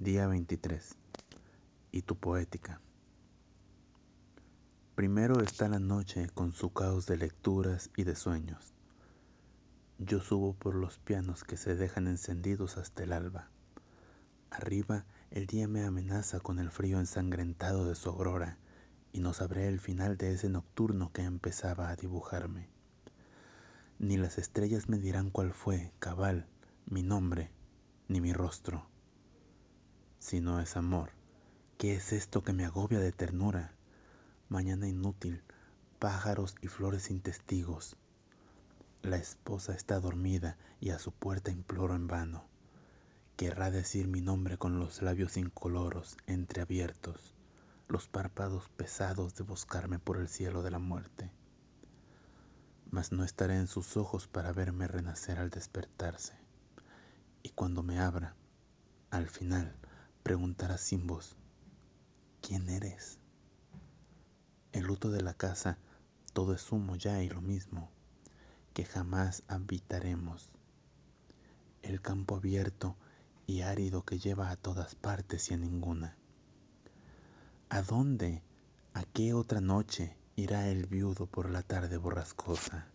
Día 23. Y tu poética. Primero está la noche con su caos de lecturas y de sueños. Yo subo por los pianos que se dejan encendidos hasta el alba. Arriba el día me amenaza con el frío ensangrentado de su aurora y no sabré el final de ese nocturno que empezaba a dibujarme. Ni las estrellas me dirán cuál fue, cabal, mi nombre, ni mi rostro. Si no es amor, ¿qué es esto que me agobia de ternura? Mañana inútil, pájaros y flores sin testigos. La esposa está dormida y a su puerta imploro en vano. Querrá decir mi nombre con los labios incoloros, entreabiertos, los párpados pesados de buscarme por el cielo de la muerte. Mas no estaré en sus ojos para verme renacer al despertarse. Y cuando me abra, al final, preguntará sin voz, ¿quién eres? El luto de la casa, todo es humo ya y lo mismo, que jamás habitaremos. El campo abierto y árido que lleva a todas partes y a ninguna. ¿A dónde, a qué otra noche irá el viudo por la tarde borrascosa?